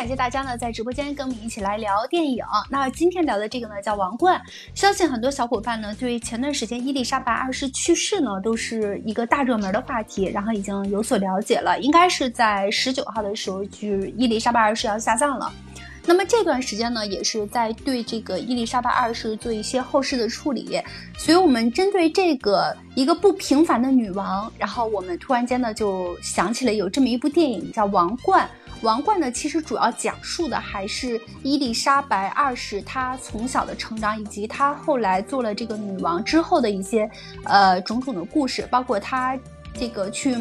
感谢大家呢在直播间跟我们一起来聊电影。那今天聊的这个呢叫《王冠》，相信很多小伙伴呢对前段时间伊丽莎白二世去世呢都是一个大热门的话题，然后已经有所了解了。应该是在十九号的时候，就伊丽莎白二世要下葬了。那么这段时间呢，也是在对这个伊丽莎白二世做一些后事的处理，所以我们针对这个一个不平凡的女王，然后我们突然间呢就想起了有这么一部电影叫《王冠》。《王冠》呢，其实主要讲述的还是伊丽莎白二世她从小的成长，以及她后来做了这个女王之后的一些呃种种的故事，包括她这个去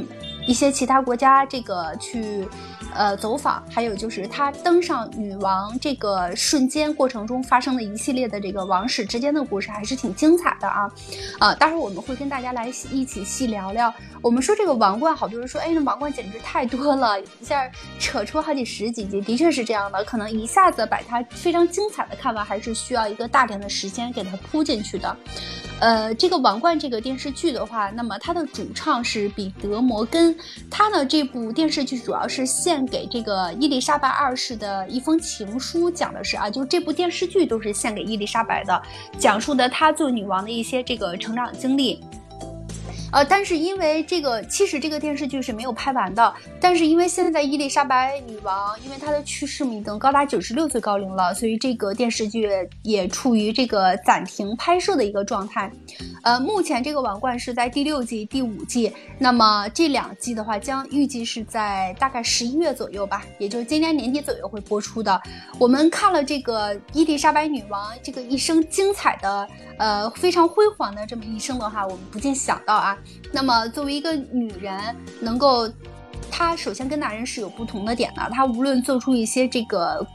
一些其他国家这个去。呃，走访，还有就是她登上女王这个瞬间过程中发生的一系列的这个王室之间的故事，还是挺精彩的啊！啊，待会儿我们会跟大家来一起细聊聊。我们说这个王冠，好多人说，哎，那王冠简直太多了，一下扯出好几十几集，的确是这样的。可能一下子把它非常精彩的看完，还是需要一个大量的时间给它铺进去的。呃，这个《王冠》这个电视剧的话，那么它的主唱是彼得·摩根，他呢这部电视剧主要是献给这个伊丽莎白二世的一封情书，讲的是啊，就这部电视剧都是献给伊丽莎白的，讲述的她做女王的一些这个成长经历。呃，但是因为这个，其实这个电视剧是没有拍完的。但是因为现在伊丽莎白女王，因为她的去世已经高达九十六岁高龄了，所以这个电视剧也处于这个暂停拍摄的一个状态。呃，目前这个王冠是在第六季、第五季，那么这两季的话，将预计是在大概十一月左右吧，也就是今年年底左右会播出的。我们看了这个伊丽莎白女王这个一生精彩的。呃，非常辉煌的这么一生的话，我们不禁想到啊，那么作为一个女人，能够，她首先跟男人是有不同的点的，她无论做出一些这个。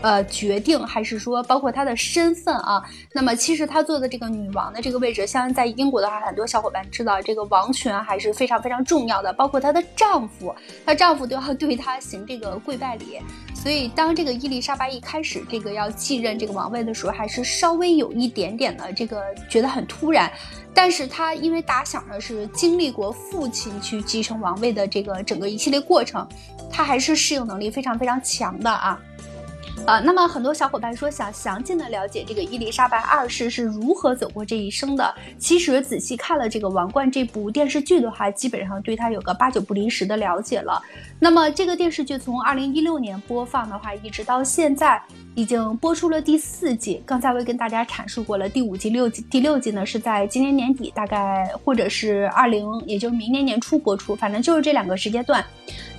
呃，决定还是说包括她的身份啊？那么其实她做的这个女王的这个位置，像在英国的话，很多小伙伴知道这个王权还是非常非常重要的。包括她的丈夫，她丈夫都要对她行这个跪拜礼。所以当这个伊丽莎白一开始这个要继任这个王位的时候，还是稍微有一点点的这个觉得很突然。但是他因为打小呢是经历过父亲去继承王位的这个整个一系列过程，他还是适应能力非常非常强的啊。呃，那么很多小伙伴说想详尽的了解这个伊丽莎白二世是如何走过这一生的。其实仔细看了这个《王冠》这部电视剧的话，基本上对他有个八九不离十的了解了。那么这个电视剧从二零一六年播放的话，一直到现在已经播出了第四季。刚才我也跟大家阐述过了，第五季、六季，第六季呢是在今年年底，大概或者是二零，也就是明年年初播出，反正就是这两个时间段。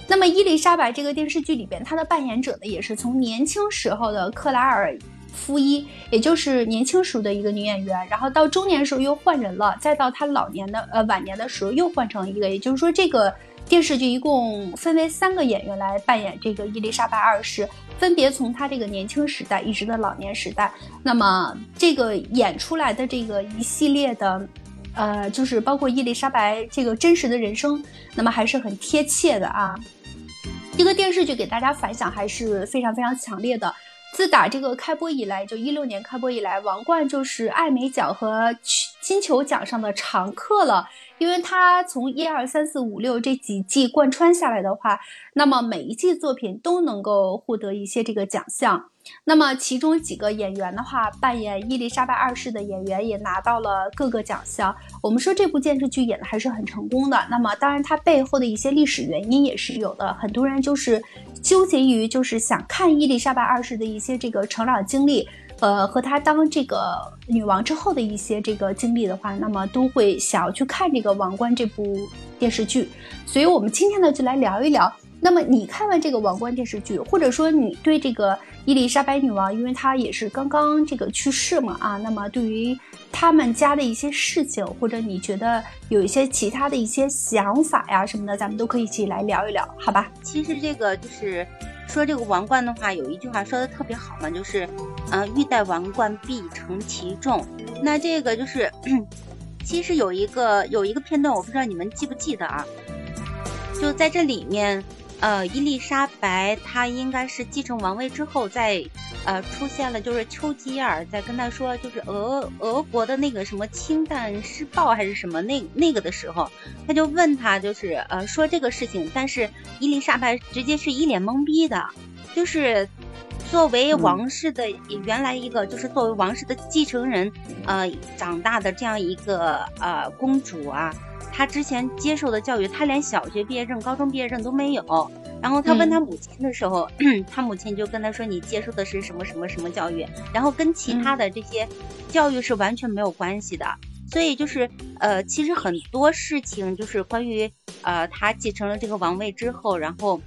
那么伊丽莎白这个电视剧里边，她的扮演者呢，也是从年轻时候的克莱尔夫伊，也就是年轻时候的一个女演员，然后到中年时候又换人了，再到她老年的呃晚年的时候又换成一个，也就是说这个电视剧一共分为三个演员来扮演这个伊丽莎白二世，分别从她这个年轻时代一直到老年时代。那么这个演出来的这个一系列的。呃，就是包括伊丽莎白这个真实的人生，那么还是很贴切的啊。这个电视剧给大家反响还是非常非常强烈的。自打这个开播以来，就一六年开播以来，《王冠》就是艾美奖和金球奖上的常客了。因为它从一二三四五六这几季贯穿下来的话，那么每一季作品都能够获得一些这个奖项。那么其中几个演员的话，扮演伊丽莎白二世的演员也拿到了各个奖项。我们说这部电视剧演的还是很成功的。那么当然它背后的一些历史原因也是有的。很多人就是纠结于就是想看伊丽莎白二世的一些这个成长经历。呃，和她当这个女王之后的一些这个经历的话，那么都会想要去看这个《王冠》这部电视剧，所以我们今天呢就来聊一聊。那么你看完这个《王冠》电视剧，或者说你对这个伊丽莎白女王，因为她也是刚刚这个去世嘛啊，那么对于他们家的一些事情，或者你觉得有一些其他的一些想法呀什么的，咱们都可以一起来聊一聊，好吧？其实这个就是。说这个王冠的话，有一句话说的特别好嘛，就是，呃，欲戴王冠，必承其重。那这个就是，其实有一个有一个片段，我不知道你们记不记得啊？就在这里面。呃，伊丽莎白她应该是继承王位之后，在呃出现了，就是丘吉尔在跟他说，就是俄俄国的那个什么氢弹施暴还是什么那那个的时候，他就问他，就是呃说这个事情，但是伊丽莎白直接是一脸懵逼的，就是作为王室的原来一个，就是作为王室的继承人，呃，长大的这样一个呃公主啊，她之前接受的教育，她连小学毕业证、高中毕业证都没有。然后她问她母亲的时候，她母亲就跟她说：“你接受的是什么什么什么教育？然后跟其他的这些教育是完全没有关系的。”所以就是呃，其实很多事情就是关于呃，她继承了这个王位之后，然后。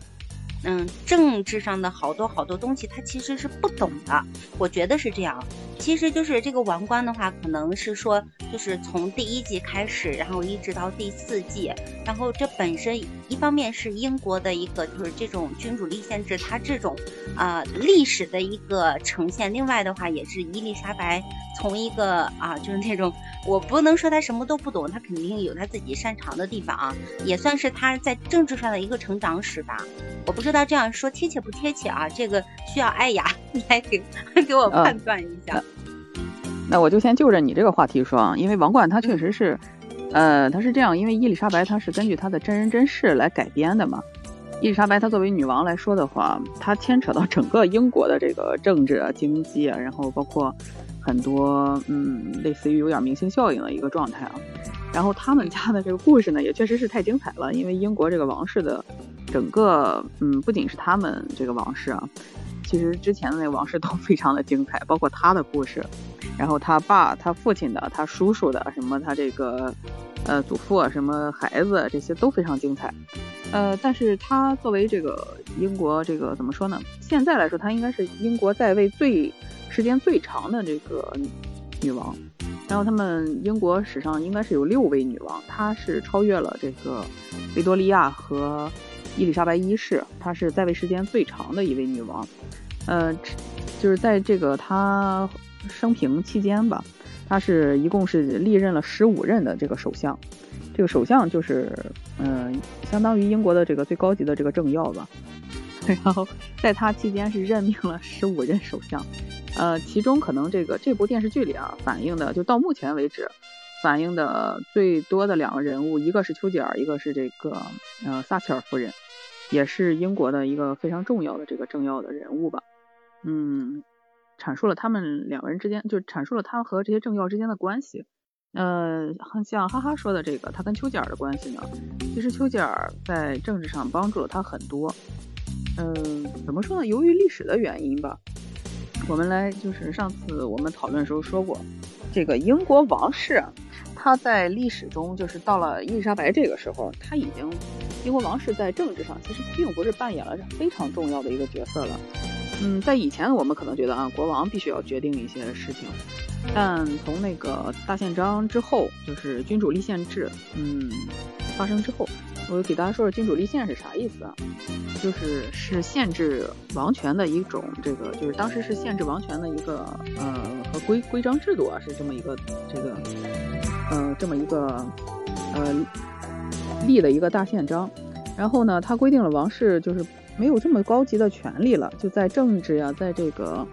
嗯，政治上的好多好多东西，他其实是不懂的。我觉得是这样。其实就是这个王冠的话，可能是说，就是从第一季开始，然后一直到第四季，然后这本身一方面是英国的一个就是这种君主立宪制，它这种啊历史的一个呈现。另外的话，也是伊丽莎白从一个啊就是那种，我不能说她什么都不懂，她肯定有她自己擅长的地方啊，也算是她在政治上的一个成长史吧。我不知道这样说贴切不贴切啊？这个需要艾雅 来给给我判断一下。那我就先就着你这个话题说啊，因为王冠它确实是，呃，它是这样，因为伊丽莎白她是根据她的真人真事来改编的嘛。伊丽莎白她作为女王来说的话，她牵扯到整个英国的这个政治啊、经济啊，然后包括很多嗯，类似于有点明星效应的一个状态啊。然后他们家的这个故事呢，也确实是太精彩了，因为英国这个王室的。整个嗯，不仅是他们这个王室啊，其实之前的那个王室都非常的精彩，包括他的故事，然后他爸、他父亲的、他叔叔的，什么他这个呃祖父啊，什么孩子这些都非常精彩。呃，但是他作为这个英国这个怎么说呢？现在来说，他应该是英国在位最时间最长的这个女王。然后他们英国史上应该是有六位女王，她是超越了这个维多利亚和。伊丽莎白一世，她是在位时间最长的一位女王，呃，就是在这个她生平期间吧，他是一共是历任了十五任的这个首相，这个首相就是，嗯，相当于英国的这个最高级的这个政要吧，然后在他期间是任命了十五任首相，呃，其中可能这个这部电视剧里啊反映的，就到目前为止。反映的最多的两个人物，一个是丘吉尔，一个是这个呃撒切尔夫人，也是英国的一个非常重要的这个政要的人物吧。嗯，阐述了他们两个人之间，就阐述了他和这些政要之间的关系。呃，像哈哈说的这个，他跟丘吉尔的关系呢，其实丘吉尔在政治上帮助了他很多。嗯，怎么说呢？由于历史的原因吧，我们来就是上次我们讨论的时候说过，这个英国王室。他在历史中，就是到了伊丽莎白这个时候，他已经英国王室在政治上其实并不是扮演了非常重要的一个角色了。嗯，在以前我们可能觉得啊，国王必须要决定一些事情，但从那个大宪章之后，就是君主立宪制，嗯，发生之后，我给大家说说君主立宪是啥意思啊？就是是限制王权的一种，这个就是当时是限制王权的一个呃和规规章制度啊，是这么一个这个。呃，这么一个呃立的一个大宪章，然后呢，它规定了王室就是没有这么高级的权利了，就在政治呀，在这个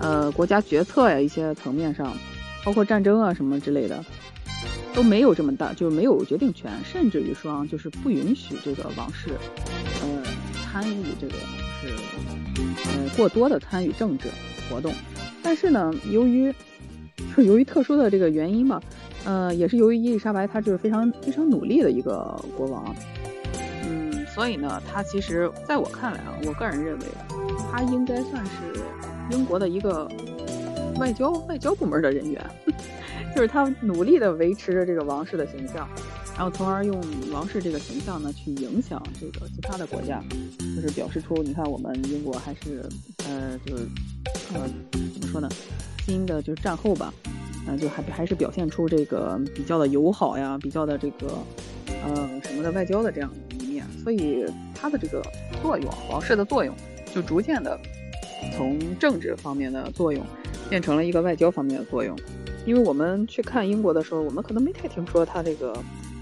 呃国家决策呀一些层面上，包括战争啊什么之类的，都没有这么大，就没有决定权，甚至于说就是不允许这个王室呃参与这个是呃过多的参与政治活动。但是呢，由于就 由于特殊的这个原因吧。呃，也是由于伊丽莎白，她就是非常非常努力的一个国王，所以呢，他其实在我看来啊，我个人认为，他应该算是英国的一个外交外交部门的人员，就是他努力的维持着这个王室的形象，然后从而用王室这个形象呢，去影响这个其他的国家，就是表示出，你看我们英国还是呃，就是呃，怎么说呢，新的就是战后吧。那就还还是表现出这个比较的友好呀，比较的这个，呃，什么的外交的这样一面，所以它的这个作用，王室的作用，就逐渐的从政治方面的作用，变成了一个外交方面的作用。因为我们去看英国的时候，我们可能没太听说他这个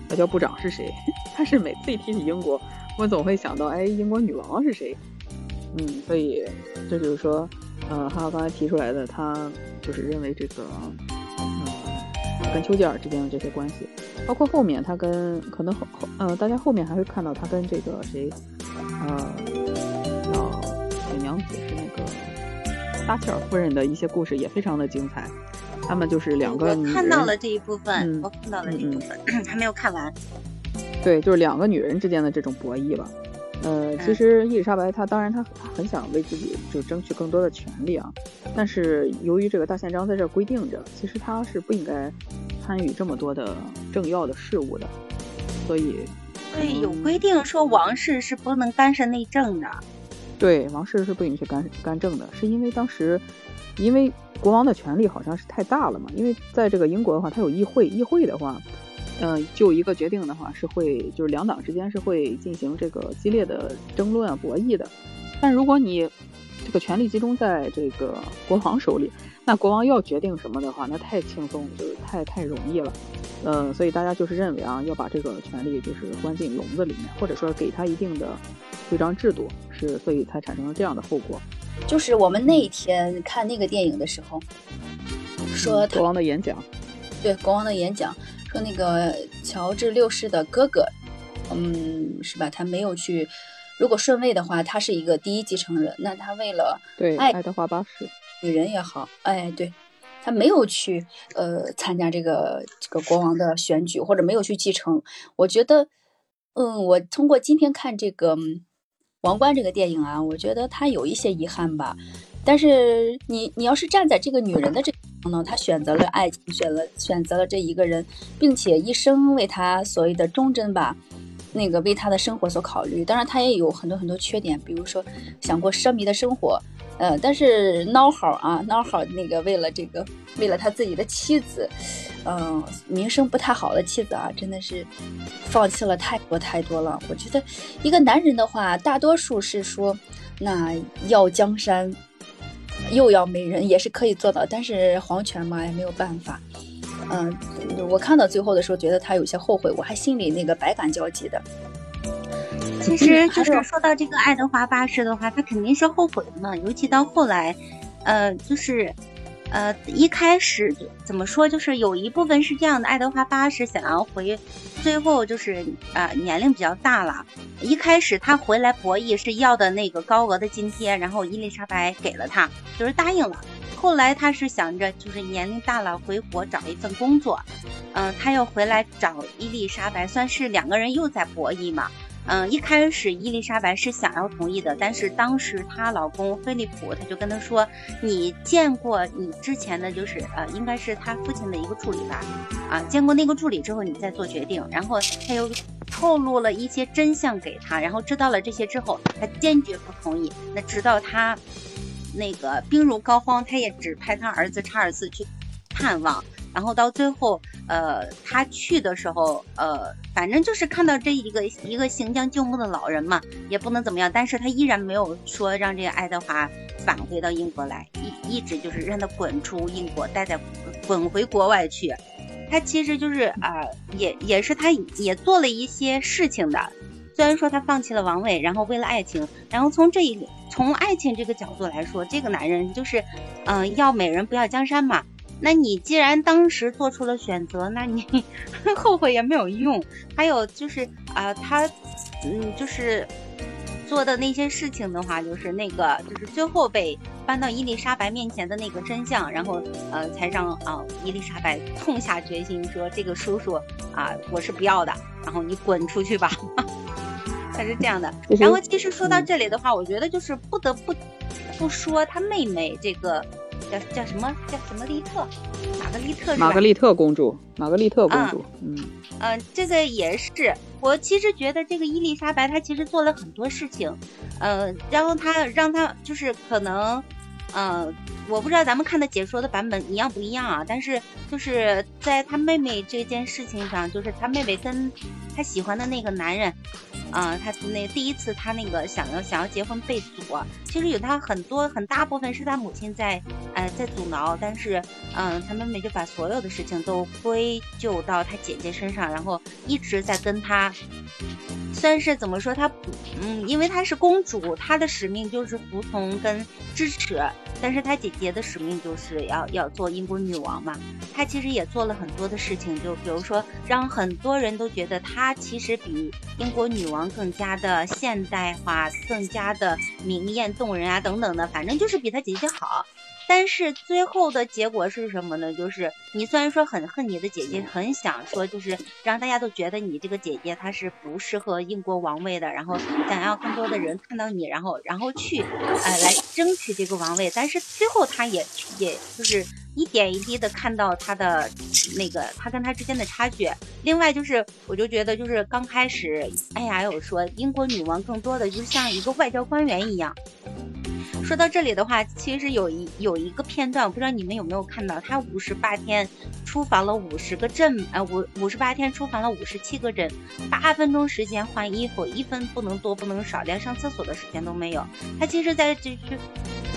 外交部长是谁，但是每次一提起英国，我总会想到，哎，英国女王是谁？嗯，所以这就是说，呃，哈哈刚才提出来的，他就是认为这个。嗯跟丘吉尔之间的这些关系，包括后面他跟可能后后呃，大家后面还会看到他跟这个谁，呃，叫铁娘子是那个撒切尔夫人的一些故事也非常的精彩。他们就是两个女人，看到了这一部分，我看到了这一部分，还没有看完。对，就是两个女人之间的这种博弈吧。呃，其实伊丽莎白她当然她很想为自己就争取更多的权利啊，但是由于这个大宪章在这规定着，其实她是不应该参与这么多的政要的事务的，所以对有规定说王室是不能干涉内政的。对，王室是不允许干干政的，是因为当时因为国王的权力好像是太大了嘛，因为在这个英国的话，它有议会，议会的话。嗯，就一个决定的话，是会就是两党之间是会进行这个激烈的争论啊、博弈的。但如果你这个权力集中在这个国王手里，那国王要决定什么的话，那太轻松，就是太太容易了。呃，所以大家就是认为啊，要把这个权利就是关进笼子里面，或者说给他一定的规章制度，是所以才产生了这样的后果。就是我们那一天看那个电影的时候，说国王的演讲，对国王的演讲。说那个乔治六世的哥哥，嗯，是吧？他没有去。如果顺位的话，他是一个第一继承人。那他为了对爱德华八世女人也好，哎，对他没有去呃参加这个这个国王的选举，或者没有去继承。我觉得，嗯，我通过今天看这个《王冠》这个电影啊，我觉得他有一些遗憾吧。但是你你要是站在这个女人的这方呢，她选择了爱情，选了选择了这一个人，并且一生为他所谓的忠贞吧，那个为他的生活所考虑。当然，他也有很多很多缺点，比如说想过奢靡的生活，呃，但是孬好啊，孬好那个为了这个为了他自己的妻子，嗯，名声不太好的妻子啊，真的是放弃了太多太多了。我觉得一个男人的话，大多数是说那要江山。又要美人也是可以做到，但是皇权嘛也没有办法。嗯，我看到最后的时候，觉得他有些后悔，我还心里那个百感交集的。其实就是说到这个爱德华八世的话，他肯定是后悔的嘛，尤其到后来，呃，就是。呃，一开始怎么说，就是有一部分是这样的，爱德华八世想要回，最后就是呃年龄比较大了，一开始他回来博弈是要的那个高额的津贴，然后伊丽莎白给了他，就是答应了。后来他是想着就是年龄大了回国找一份工作，嗯，他要回来找伊丽莎白，算是两个人又在博弈嘛。嗯，一开始伊丽莎白是想要同意的，但是当时她老公菲利普他就跟她说：“你见过你之前的就是呃，应该是他父亲的一个助理吧？啊，见过那个助理之后，你再做决定。”然后他又透露了一些真相给他，然后知道了这些之后，他坚决不同意。那直到他那个病入膏肓，他也只派他儿子查尔斯去探望。然后到最后，呃，他去的时候，呃，反正就是看到这一个一个行将就木的老人嘛，也不能怎么样。但是他依然没有说让这个爱德华返回到英国来，一一直就是让他滚出英国，待在滚回国外去。他其实就是啊，也也是他也做了一些事情的。虽然说他放弃了王位，然后为了爱情，然后从这一从爱情这个角度来说，这个男人就是，嗯，要美人不要江山嘛。那你既然当时做出了选择，那你 后悔也没有用。还有就是啊，他嗯，就是做的那些事情的话，就是那个，就是最后被搬到伊丽莎白面前的那个真相，然后呃，才让啊伊丽莎白痛下决心说：“这个叔叔啊，我是不要的，然后你滚出去吧。”他是这样的。然后其实说到这里的话，我觉得就是不得不不说他妹妹这个。叫叫什么？叫什么利特？玛格丽特？玛格丽特公主，玛格丽特公主。嗯嗯，这个也是。我其实觉得这个伊丽莎白她其实做了很多事情，呃，然后她让她就是可能，嗯，我不知道咱们看的解说的版本一样不一样啊。但是就是在他妹妹这件事情上，就是他妹妹跟他喜欢的那个男人。啊，他那第一次他那个想要想要结婚被阻，其实有他很多很大部分是他母亲在，呃，在阻挠，但是，嗯，他妹妹就把所有的事情都归咎到他姐姐身上，然后一直在跟他。算是怎么说？她嗯，因为她是公主，她的使命就是服从跟支持。但是她姐姐的使命就是要要做英国女王嘛。她其实也做了很多的事情，就比如说让很多人都觉得她其实比英国女王更加的现代化，更加的明艳动人啊，等等的，反正就是比她姐姐好。但是最后的结果是什么呢？就是你虽然说很恨你的姐姐，很想说就是让大家都觉得你这个姐姐她是不适合英国王位的，然后想要更多的人看到你，然后然后去呃来争取这个王位。但是最后她也也就是一点一滴的看到她的那个她跟她之间的差距。另外就是我就觉得就是刚开始哎呀有说英国女王更多的就像一个外交官员一样。说到这里的话，其实有一有一个片段，我不知道你们有没有看到，他五十八天出访了五十个镇，呃五五十八天出访了五十七个镇，八分钟时间换衣服，一分不能多不能少，连上厕所的时间都没有。他其实在这就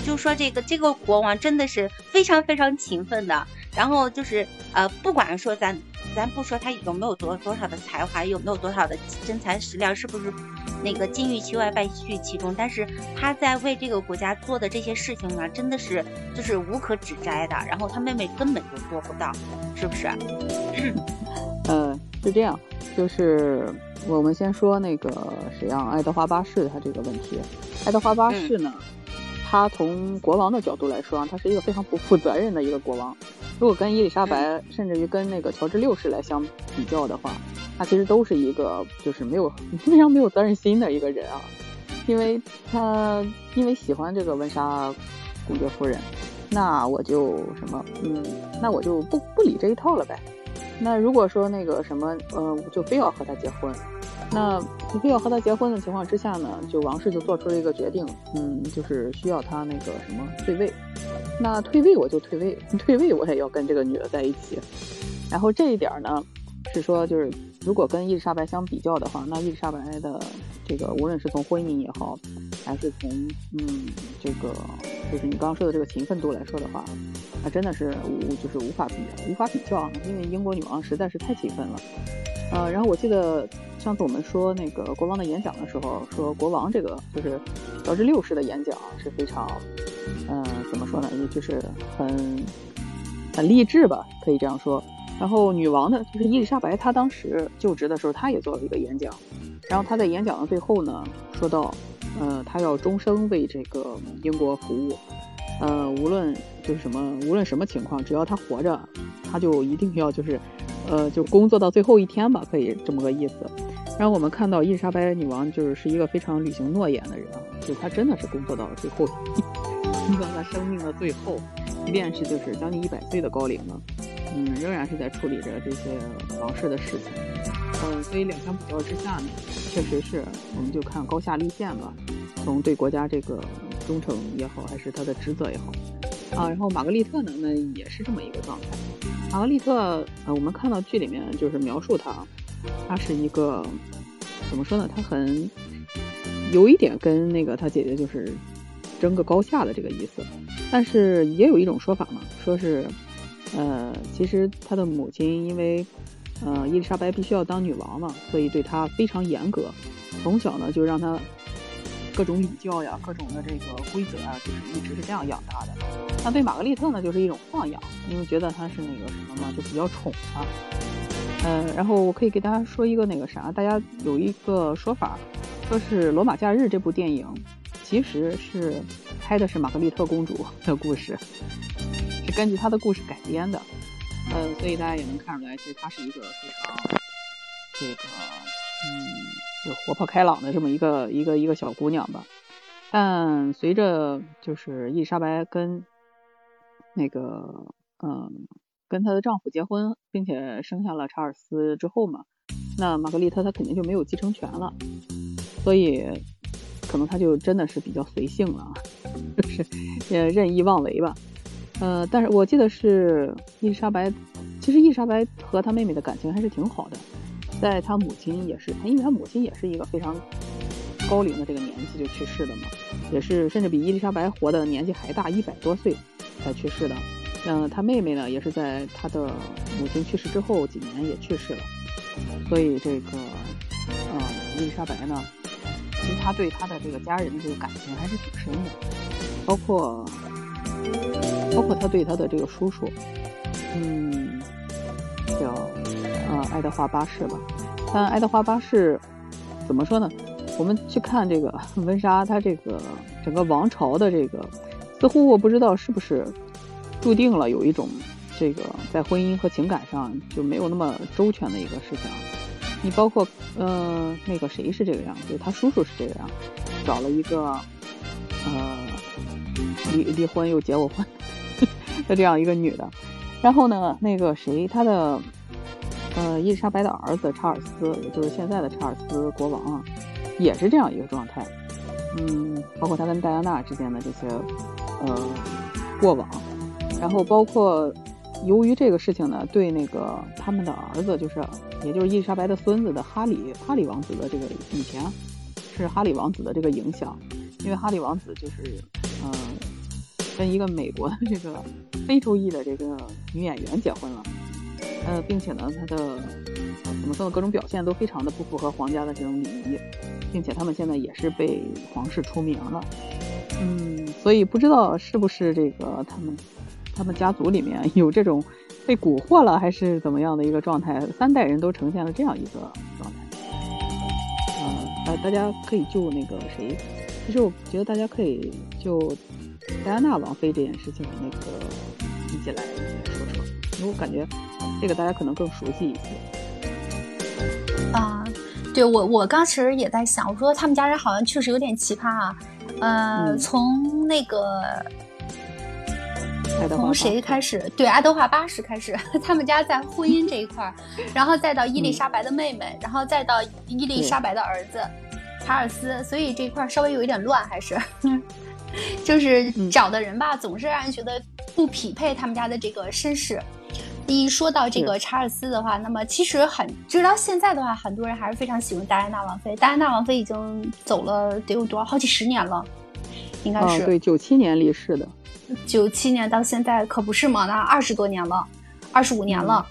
就说这个这个国王真的是非常非常勤奋的，然后就是呃不管说咱。咱不说他有没有多多少的才华，有没有多少的真材实料，是不是那个金玉其外败絮其中？但是他在为这个国家做的这些事情呢，真的是就是无可指摘的。然后他妹妹根本就做不到，是不是？嗯，是这样。就是我们先说那个谁啊，爱德华八世他这个问题。爱德华八世呢，他从国王的角度来说啊，他是一个非常不负责任的一个国王。如果跟伊丽莎白，甚至于跟那个乔治六世来相比较的话，他其实都是一个就是没有 非常没有责任心的一个人啊，因为他因为喜欢这个温莎公爵夫人，那我就什么，嗯，那我就不不理这一套了呗。那如果说那个什么，呃，就非要和他结婚，那非要和他结婚的情况之下呢，就王室就做出了一个决定，嗯，就是需要他那个什么退位。那退位我就退位，退位我也要跟这个女的在一起。然后这一点呢，是说就是如果跟伊丽莎白相比较的话，那伊丽莎白的这个无论是从婚姻也好，还是从嗯这个就是你刚刚说的这个勤奋度来说的话，那真的是无就是无法比无法比较，因为英国女王实在是太勤奋了。呃，然后我记得上次我们说那个国王的演讲的时候，说国王这个就是乔治六世的演讲是非常。嗯，怎么说呢？也就是很很励志吧，可以这样说。然后女王呢，就是伊丽莎白，她当时就职的时候，她也做了一个演讲。然后她在演讲的最后呢，说到，呃，她要终生为这个英国服务。呃，无论就是什么，无论什么情况，只要她活着，她就一定要就是，呃，就工作到最后一天吧，可以这么个意思。然后我们看到伊丽莎白女王就是是一个非常履行诺言的人啊，就她真的是工作到了最后。工作在生命的最后，即便是就是将近一百岁的高龄了，嗯，仍然是在处理着这些王室的事情。嗯，所以两相比较之下呢，确实是我们就看高下立现吧。从对国家这个忠诚也好，还是他的职责也好啊。然后玛格丽特呢，那也是这么一个状态。玛格丽特，呃，我们看到剧里面就是描述她，她是一个怎么说呢？她很有一点跟那个她姐姐就是。争个高下的这个意思，但是也有一种说法嘛，说是，呃，其实他的母亲因为，呃，伊丽莎白必须要当女王嘛，所以对她非常严格，从小呢就让她各种礼教呀，各种的这个规则啊，就是一直是这样养大的。那对玛格丽特呢，就是一种放养，因为觉得她是那个什么嘛，就比较宠她。呃，然后我可以给大家说一个那个啥，大家有一个说法，说是《罗马假日》这部电影。其实是拍的是玛格丽特公主的故事，是根据她的故事改编的。呃，所以大家也能看出来，其实她是一个非常这个嗯，就活泼开朗的这么一个一个一个小姑娘吧。但随着就是伊丽莎白跟那个嗯跟她的丈夫结婚，并且生下了查尔斯之后嘛，那玛格丽特她肯定就没有继承权了，所以。可能他就真的是比较随性了，就是也任意妄为吧。呃，但是我记得是伊丽莎白，其实伊丽莎白和她妹妹的感情还是挺好的。在他母亲也是，他因为他母亲也是一个非常高龄的这个年纪就去世的嘛，也是甚至比伊丽莎白活的年纪还大，一百多岁才去世的。嗯，他妹妹呢，也是在他的母亲去世之后几年也去世了。所以这个，嗯。伊丽莎白呢，其实他对他的这个家人的这个感情还是挺深的，包括包括他对他的这个叔叔，嗯，爱德华八世吧。但爱德华八世怎么说呢？我们去看这个温莎，他这个整个王朝的这个，似乎我不知道是不是注定了有一种这个在婚姻和情感上就没有那么周全的一个事情。你包括呃那个谁是这个样，就他叔叔是这个样子，找了一个呃离离婚又结过婚的这样一个女的，然后呢那个谁他的。呃，伊丽莎白的儿子查尔斯，也就是现在的查尔斯国王啊，也是这样一个状态。嗯，包括他跟戴安娜之间的这些呃过往，然后包括由于这个事情呢，对那个他们的儿子，就是也就是伊丽莎白的孙子的哈里哈里王子的这个以前是哈里王子的这个影响，因为哈里王子就是嗯跟一个美国的这个非洲裔的这个女演员结婚了。呃，并且呢，他的怎么说呢，各种表现都非常的不符合皇家的这种礼仪，并且他们现在也是被皇室除名了。嗯，所以不知道是不是这个他们他们家族里面有这种被蛊惑了，还是怎么样的一个状态？三代人都呈现了这样一个状态。嗯，呃，大家可以就那个谁，其实我觉得大家可以就戴安娜王妃这件事情那个一起来说说，因为我感觉。这个大家可能更熟悉一些啊，对我我刚其实也在想，我说他们家人好像确实有点奇葩啊，呃，从那个从谁开始？对，爱德华八世开始，他们家在婚姻这一块儿，然后再到伊丽莎白的妹妹，然后再到伊丽莎白的儿子查尔斯，所以这一块稍微有一点乱，还是 就是找的人吧，总是让人觉得不匹配他们家的这个身世。一说到这个查尔斯的话，那么其实很直到现在的话，很多人还是非常喜欢戴安娜王妃。戴安娜王妃已经走了得有多少好几十年了，应该是对九七年离世的。九七年到现在可不是嘛？那二十多年了，二十五年了，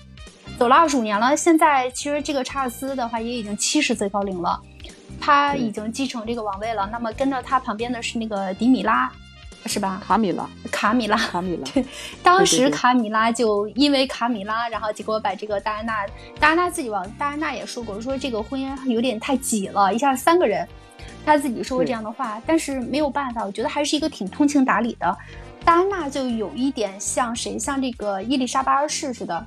走了二十五年了。现在其实这个查尔斯的话也已经七十岁高龄了，他已经继承这个王位了。那么跟着他旁边的是那个迪米拉。是吧？卡米拉，卡米拉，卡米拉。对，当时卡米拉就因为卡米拉，然后结果把这个戴安娜，戴安娜自己往，戴安娜也说过，说这个婚姻有点太挤了，一下三个人，她自己说过这样的话。但是没有办法，我觉得还是一个挺通情达理的。戴安娜就有一点像谁？像这个伊丽莎白二世似的，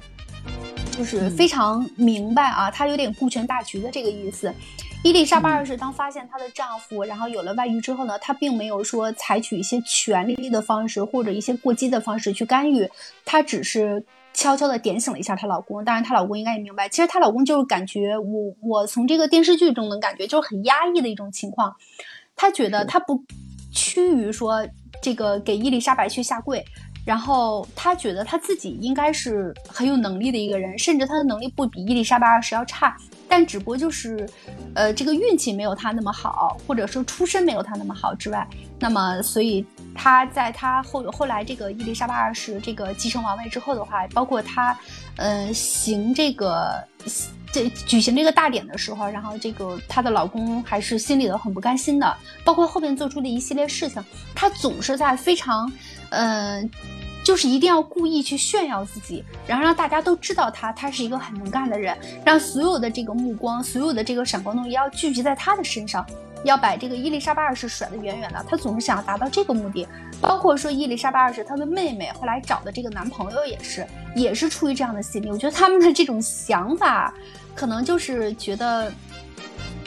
就是非常明白啊，她有点顾全大局的这个意思。伊丽莎白二世当发现她的丈夫然后有了外遇之后呢，她并没有说采取一些权力的方式或者一些过激的方式去干预，她只是悄悄的点醒了一下她老公。当然，她老公应该也明白，其实她老公就是感觉我我从这个电视剧中能感觉就是很压抑的一种情况。他觉得他不趋于说这个给伊丽莎白去下跪，然后他觉得他自己应该是很有能力的一个人，甚至他的能力不比伊丽莎白二世要差。但只不过就是，呃，这个运气没有他那么好，或者说出身没有他那么好之外，那么所以他在他后后来这个伊丽莎白二世这个继承王位之后的话，包括他，呃，行这个这举行这个大典的时候，然后这个她的老公还是心里头很不甘心的，包括后面做出的一系列事情，他总是在非常，嗯。就是一定要故意去炫耀自己，然后让大家都知道他，他是一个很能干的人，让所有的这个目光，所有的这个闪光灯也要聚集在他的身上，要把这个伊丽莎白二世甩得远远的。他总是想要达到这个目的，包括说伊丽莎白二世她的妹妹后来找的这个男朋友也是，也是出于这样的心理。我觉得他们的这种想法，可能就是觉得，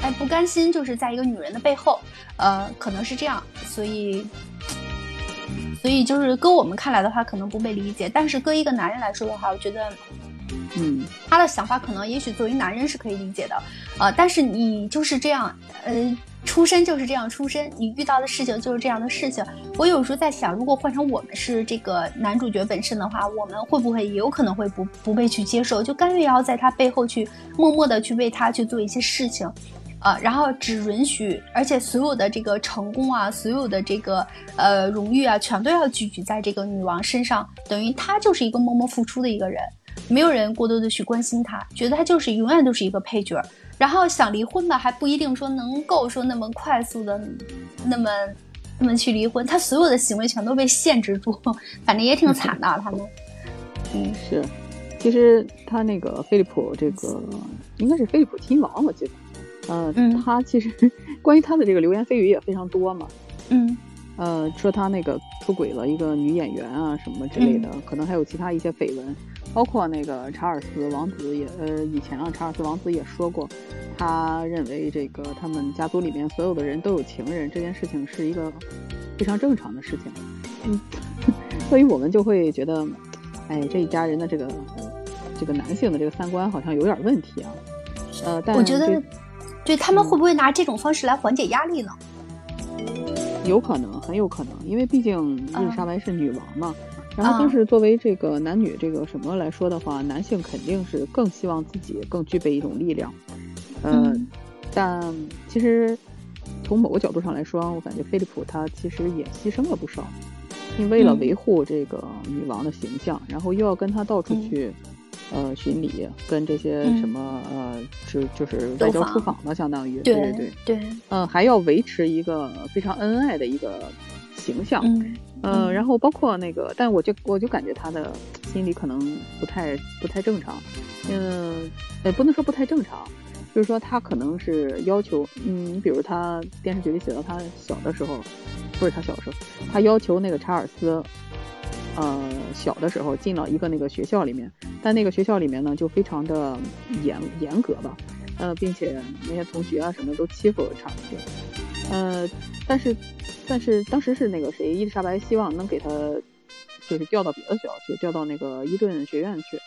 哎，不甘心，就是在一个女人的背后，呃，可能是这样，所以。所以就是搁我们看来的话，可能不被理解；但是搁一个男人来说的话，我觉得，嗯，他的想法可能也许作为男人是可以理解的，呃，但是你就是这样，呃，出身就是这样出身，你遇到的事情就是这样的事情。我有时候在想，如果换成我们是这个男主角本身的话，我们会不会也有可能会不不被去接受，就甘愿要在他背后去默默的去为他去做一些事情。呃，然后只允许，而且所有的这个成功啊，所有的这个呃荣誉啊，全都要聚集在这个女王身上，等于她就是一个默默付出的一个人，没有人过多的去关心她，觉得她就是永远都是一个配角。然后想离婚吧，还不一定说能够说那么快速的，那么那么去离婚。她所有的行为全都被限制住，反正也挺惨的。他们，嗯，是。其实他那个菲利普，这个应该是菲利普亲王，我记得。嗯，他其实 关于他的这个流言蜚语也非常多嘛。嗯。呃，说他那个出轨了一个女演员啊，什么之类的，可能还有其他一些绯闻。包括那个查尔斯王子也，呃，以前啊，查尔斯王子也说过，他认为这个他们家族里面所有的人都有情人，这件事情是一个非常正常的事情。嗯，所以我们就会觉得，哎，这一家人的这个这个男性的这个三观好像有点问题啊。呃，但我觉得，对他们会不会拿这种方式来缓解压力呢？有可能，很有可能，因为毕竟伊丽莎白是女王嘛。然后就是作为这个男女这个什么来说的话，男性肯定是更希望自己更具备一种力量，呃，但其实从某个角度上来说，我感觉菲利普他其实也牺牲了不少，因为了维护这个女王的形象，然后又要跟他到处去呃巡礼，跟这些什么呃就就是外交出访了，相当于对对对对，嗯，还要维持一个非常恩爱的一个形象。嗯，然后包括那个，但我就我就感觉他的心理可能不太不太正常，嗯，也不能说不太正常，就是说他可能是要求，嗯，你比如他电视剧里写到他小的时候，不是他小时候，他要求那个查尔斯，呃，小的时候进了一个那个学校里面，但那个学校里面呢就非常的严严格吧，呃，并且那些同学啊什么都欺负查尔斯，呃，但是。但是当时是那个谁，伊丽莎白希望能给他，就是调到别的学校去，调到那个伊顿学院去。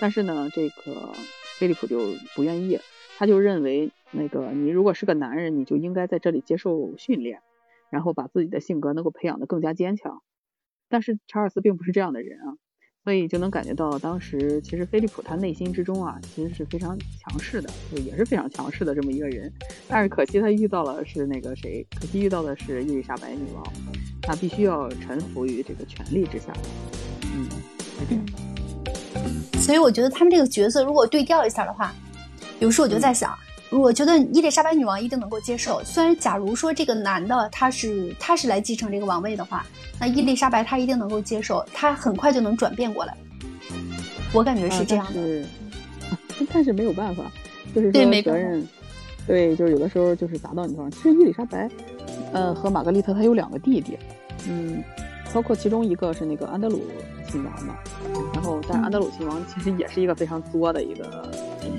但是呢，这个菲利普就不愿意，他就认为那个你如果是个男人，你就应该在这里接受训练，然后把自己的性格能够培养得更加坚强。但是查尔斯并不是这样的人啊。所以就能感觉到，当时其实菲利普他内心之中啊，其实是非常强势的，就也是非常强势的这么一个人。但是可惜他遇到了是那个谁，可惜遇到的是伊丽莎白女王，他必须要臣服于这个权力之下。嗯，是这样。所以我觉得他们这个角色如果对调一下的话，有时候我就在想。我觉得伊丽莎白女王一定能够接受。虽然，假如说这个男的他是他是来继承这个王位的话，那伊丽莎白她一定能够接受，她很快就能转变过来。我感觉是这样的。但是没有办法，就是说责任，对，就是有的时候就是砸到你头上。其实伊丽莎白，呃，和玛格丽特她有两个弟弟，嗯，包括其中一个是那个安德鲁亲王嘛。然后，但是安德鲁亲王其实也是一个非常作的一个。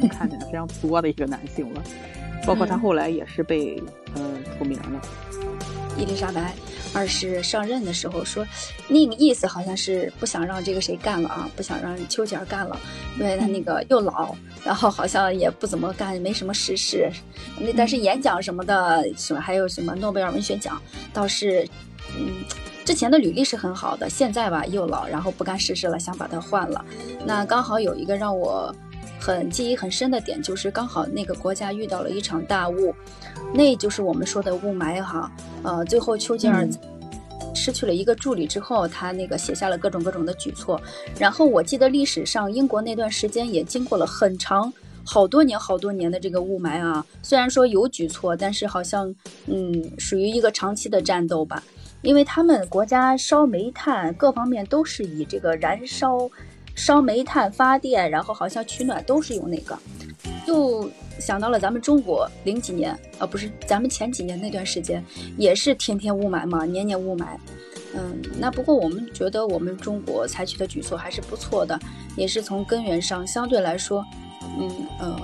看起来非常作的一个男性了，包括他后来也是被呃出名了。伊丽莎白二世上任的时候说，那个意思好像是不想让这个谁干了啊，不想让丘吉尔干了，因为他那个又老，然后好像也不怎么干，没什么实事。那但是演讲什么的，什么还有什么诺贝尔文学奖，倒是嗯，之前的履历是很好的，现在吧又老，然后不干实事了，想把他换了。那刚好有一个让我。很记忆很深的点就是刚好那个国家遇到了一场大雾，那就是我们说的雾霾哈。呃，最后丘吉尔失去了一个助理之后，他那个写下了各种各种的举措。然后我记得历史上英国那段时间也经过了很长好多年好多年的这个雾霾啊。虽然说有举措，但是好像嗯属于一个长期的战斗吧，因为他们国家烧煤炭各方面都是以这个燃烧。烧煤炭发电，然后好像取暖都是用那个，就想到了咱们中国零几年啊，不是咱们前几年那段时间，也是天天雾霾嘛，年年雾霾。嗯，那不过我们觉得我们中国采取的举措还是不错的，也是从根源上相对来说，嗯呃，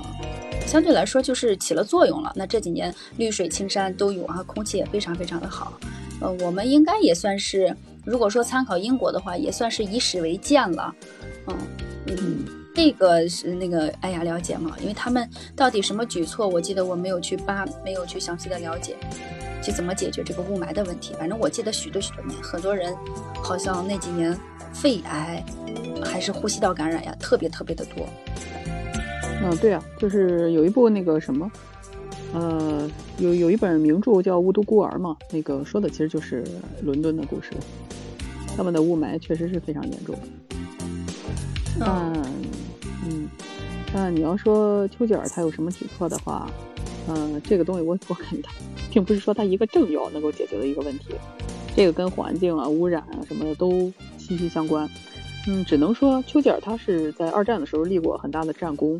相对来说就是起了作用了。那这几年绿水青山都有啊，空气也非常非常的好。呃，我们应该也算是，如果说参考英国的话，也算是以史为鉴了。嗯嗯，这个是那个哎呀了解吗？因为他们到底什么举措，我记得我没有去扒，没有去详细的了解，去怎么解决这个雾霾的问题。反正我记得许多许多年，很多人好像那几年肺癌还是呼吸道感染呀，特别特别的多。嗯，对啊，就是有一部那个什么，呃，有有一本名著叫《雾都孤儿》嘛，那个说的其实就是伦敦的故事，他们的雾霾确实是非常严重。嗯嗯，但你要说丘吉尔他有什么举措的话，嗯，这个东西我我感觉并不是说他一个政要能够解决的一个问题，这个跟环境啊、污染啊什么的都息息相关。嗯，只能说丘吉尔他是在二战的时候立过很大的战功，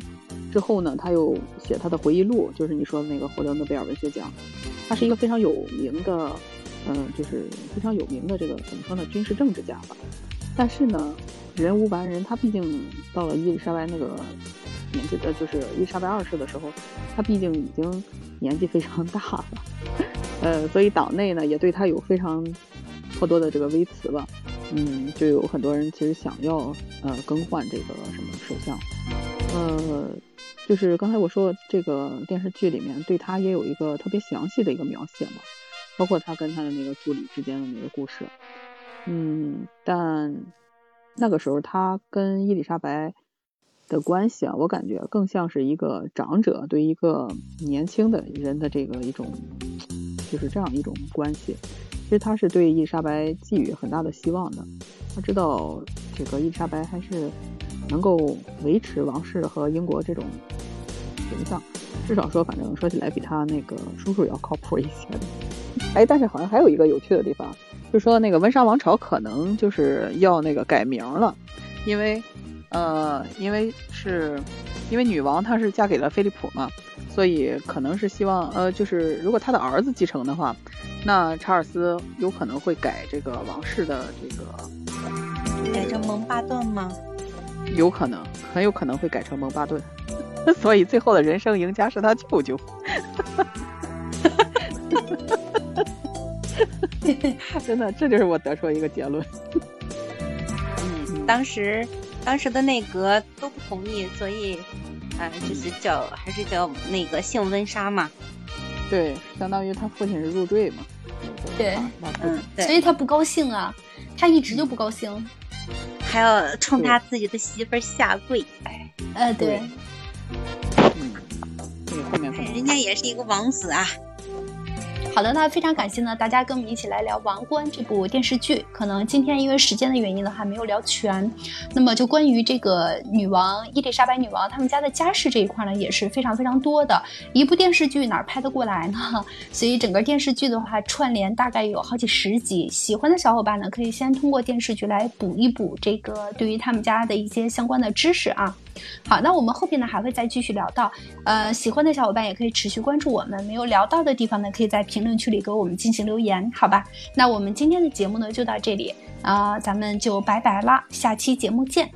之后呢，他又写他的回忆录，就是你说的那个获得诺贝尔文学奖。他是一个非常有名的，嗯，就是非常有名的这个怎么说呢，军事政治家吧。但是呢，人无完人，他毕竟到了伊丽莎白那个年纪，呃，就是伊丽莎白二世的时候，他毕竟已经年纪非常大了，呃，所以党内呢也对他有非常颇多的这个微词吧。嗯，就有很多人其实想要呃更换这个什么首相，呃，就是刚才我说这个电视剧里面对他也有一个特别详细的一个描写嘛，包括他跟他的那个助理之间的那个故事，嗯，但那个时候他跟伊丽莎白的关系啊，我感觉更像是一个长者对一个年轻的人的这个一种，就是这样一种关系。其实他是对伊丽莎白寄予很大的希望的，他知道这个伊丽莎白还是能够维持王室和英国这种形象，至少说，反正说起来比他那个叔叔要靠谱一些的。哎，但是好像还有一个有趣的地方，就说那个温莎王朝可能就是要那个改名了，因为呃，因为是因为女王她是嫁给了菲利普嘛，所以可能是希望呃，就是如果他的儿子继承的话。那查尔斯有可能会改这个王室的这个，改成蒙巴顿吗？有可能，很有可能会改成蒙巴顿。所以最后的人生赢家是他舅舅。真的，这就是我得出一个结论。嗯，当时当时的内阁都不同意，所以啊，就是叫还是叫那个性温莎嘛。对，相当于他父亲是入赘嘛。对，嗯，所以他不高兴啊，他一直就不高兴，还要冲他自己的媳妇儿下跪，哎，呃，对，嗯，对，后面人家也是一个王子啊。好的，那非常感谢呢，大家跟我们一起来聊《王冠》这部电视剧。可能今天因为时间的原因的话，没有聊全。那么就关于这个女王伊丽莎白女王他们家的家世这一块呢，也是非常非常多的。一部电视剧哪拍得过来呢？所以整个电视剧的话，串联大概有好几十集。喜欢的小伙伴呢，可以先通过电视剧来补一补这个对于他们家的一些相关的知识啊。好，那我们后边呢还会再继续聊到，呃，喜欢的小伙伴也可以持续关注我们，没有聊到的地方呢，可以在评评论区里给我们进行留言，好吧？那我们今天的节目呢就到这里，啊，咱们就拜拜了，下期节目见。